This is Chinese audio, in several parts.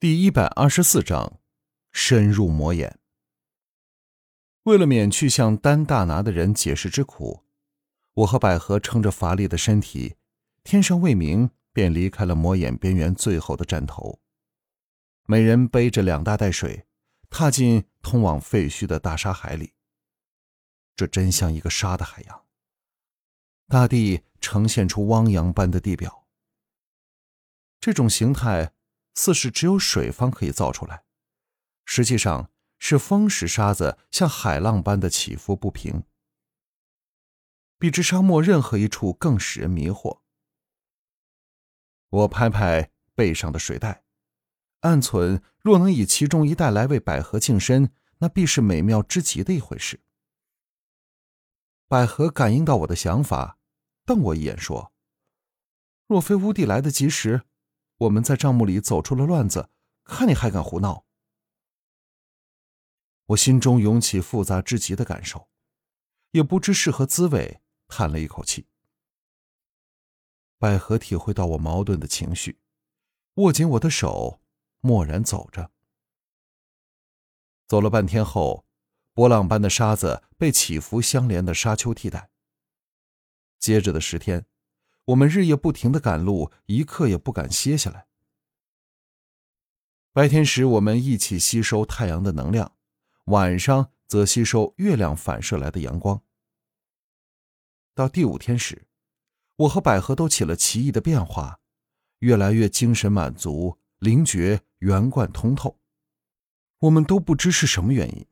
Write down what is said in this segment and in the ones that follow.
第一百二十四章，深入魔眼。为了免去向丹大拿的人解释之苦，我和百合撑着乏力的身体，天尚未明便离开了魔眼边缘最后的站头。每人背着两大袋水，踏进通往废墟的大沙海里。这真像一个沙的海洋，大地呈现出汪洋般的地表。这种形态。似是只有水方可以造出来，实际上是风使沙子像海浪般的起伏不平，比之沙漠任何一处更使人迷惑。我拍拍背上的水袋，暗存若能以其中一袋来为百合净身，那必是美妙之极的一回事。百合感应到我的想法，瞪我一眼说：“若非乌帝来得及时。”我们在账目里走出了乱子，看你还敢胡闹！我心中涌起复杂之极的感受，也不知是何滋味，叹了一口气。百合体会到我矛盾的情绪，握紧我的手，默然走着。走了半天后，波浪般的沙子被起伏相连的沙丘替代。接着的十天。我们日夜不停的赶路，一刻也不敢歇下来。白天时，我们一起吸收太阳的能量；晚上则吸收月亮反射来的阳光。到第五天时，我和百合都起了奇异的变化，越来越精神满足，灵觉圆贯通透。我们都不知是什么原因，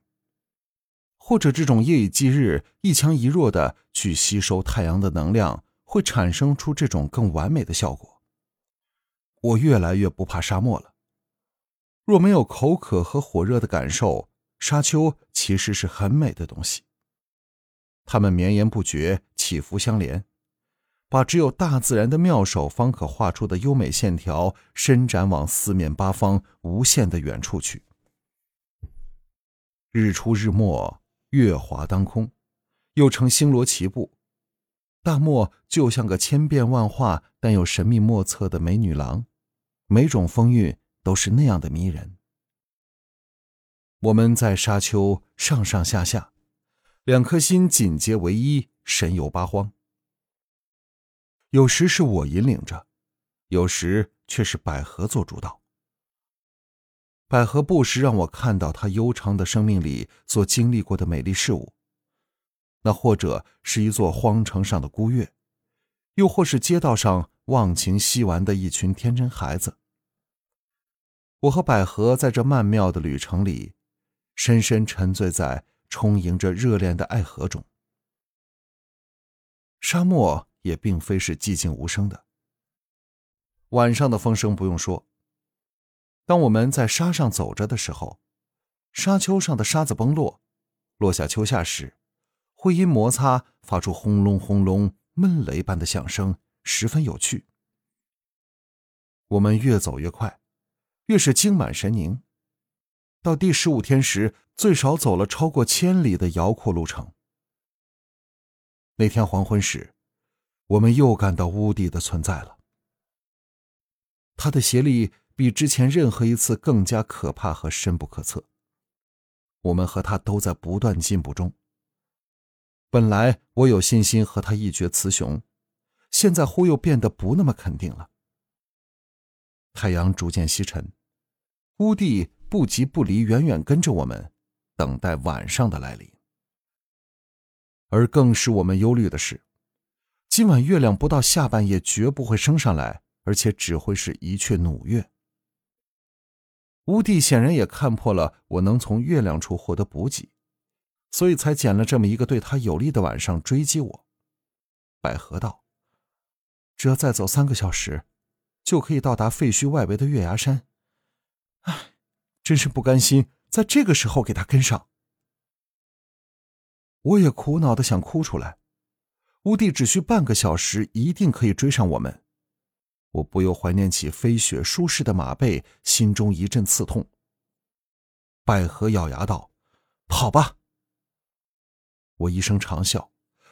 或者这种夜以继日、一强一弱的去吸收太阳的能量。会产生出这种更完美的效果。我越来越不怕沙漠了。若没有口渴和火热的感受，沙丘其实是很美的东西。它们绵延不绝，起伏相连，把只有大自然的妙手方可画出的优美线条伸展往四面八方、无限的远处去。日出日没，月华当空，又称星罗棋布。大漠就像个千变万化但又神秘莫测的美女郎，每种风韵都是那样的迷人。我们在沙丘上上下下，两颗心紧结为一，神游八荒。有时是我引领着，有时却是百合做主导。百合不时让我看到她悠长的生命里所经历过的美丽事物。那或者是一座荒城上的孤月，又或是街道上忘情嬉玩的一群天真孩子。我和百合在这曼妙的旅程里，深深沉醉在充盈着热恋的爱河中。沙漠也并非是寂静无声的。晚上的风声不用说。当我们在沙上走着的时候，沙丘上的沙子崩落，落下丘下时。会因摩擦发出轰隆轰隆闷雷般的响声，十分有趣。我们越走越快，越是精满神凝。到第十五天时，最少走了超过千里的辽阔路程。那天黄昏时，我们又感到乌帝的存在了。他的邪力比之前任何一次更加可怕和深不可测。我们和他都在不断进步中。本来我有信心和他一决雌雄，现在忽又变得不那么肯定了。太阳逐渐西沉，乌帝不急不离，远远跟着我们，等待晚上的来临。而更使我们忧虑的是，今晚月亮不到下半夜绝不会升上来，而且只会是一阙努月。乌帝显然也看破了我能从月亮处获得补给。所以才捡了这么一个对他有利的晚上追击我。百合道：“只要再走三个小时，就可以到达废墟外围的月牙山。唉，真是不甘心在这个时候给他跟上。”我也苦恼的想哭出来。乌帝只需半个小时，一定可以追上我们。我不由怀念起飞雪舒适的马背，心中一阵刺痛。百合咬牙道：“跑吧！”我一声长啸，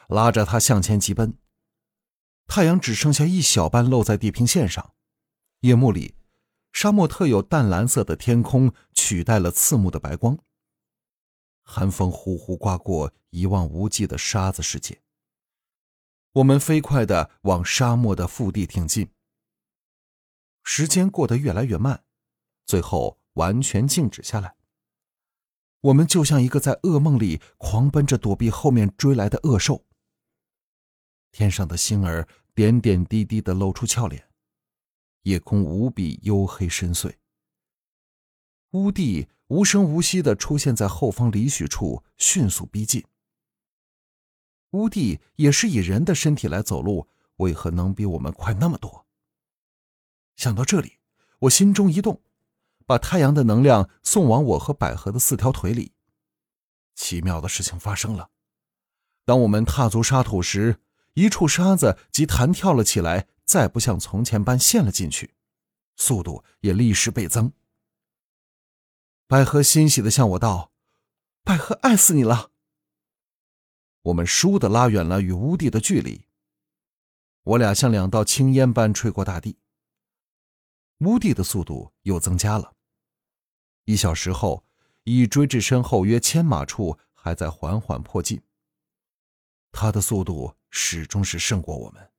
拉着他向前疾奔。太阳只剩下一小半露在地平线上，夜幕里，沙漠特有淡蓝色的天空取代了刺目的白光。寒风呼呼刮过一望无际的沙子世界。我们飞快的往沙漠的腹地挺进。时间过得越来越慢，最后完全静止下来。我们就像一个在噩梦里狂奔着躲避后面追来的恶兽。天上的星儿点点滴滴的露出俏脸。夜空无比黝黑深邃，乌帝无声无息的出现在后方里许处，迅速逼近。乌帝也是以人的身体来走路，为何能比我们快那么多？想到这里，我心中一动，把太阳的能量送往我和百合的四条腿里。奇妙的事情发生了，当我们踏足沙土时，一处沙子即弹跳了起来。再不像从前般陷了进去，速度也立时倍增。百合欣喜的向我道：“百合爱死你了。”我们倏地拉远了与乌地的距离，我俩像两道青烟般吹过大地。乌地的速度又增加了，一小时后已追至身后约千码处，还在缓缓迫近。他的速度始终是胜过我们。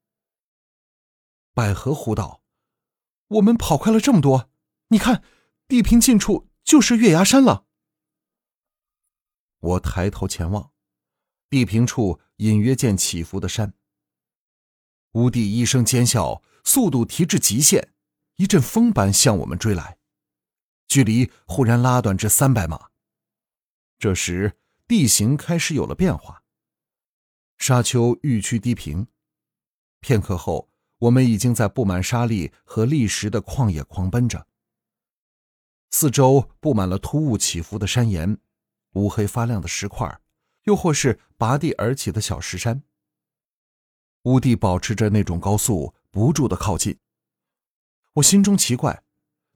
百合呼道：“我们跑快了这么多，你看，地平近处就是月牙山了。”我抬头前望，地平处隐约见起伏的山。乌帝一声尖笑，速度提至极限，一阵风般向我们追来，距离忽然拉短至三百码。这时地形开始有了变化，沙丘愈趋低平，片刻后。我们已经在布满沙砾和砾石的旷野狂奔着，四周布满了突兀起伏的山岩、乌黑发亮的石块，又或是拔地而起的小石山。乌地保持着那种高速，不住的靠近。我心中奇怪，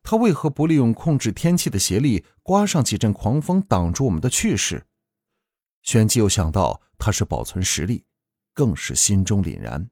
他为何不利用控制天气的邪力，刮上几阵狂风挡住我们的去势？旋即又想到他是保存实力，更是心中凛然。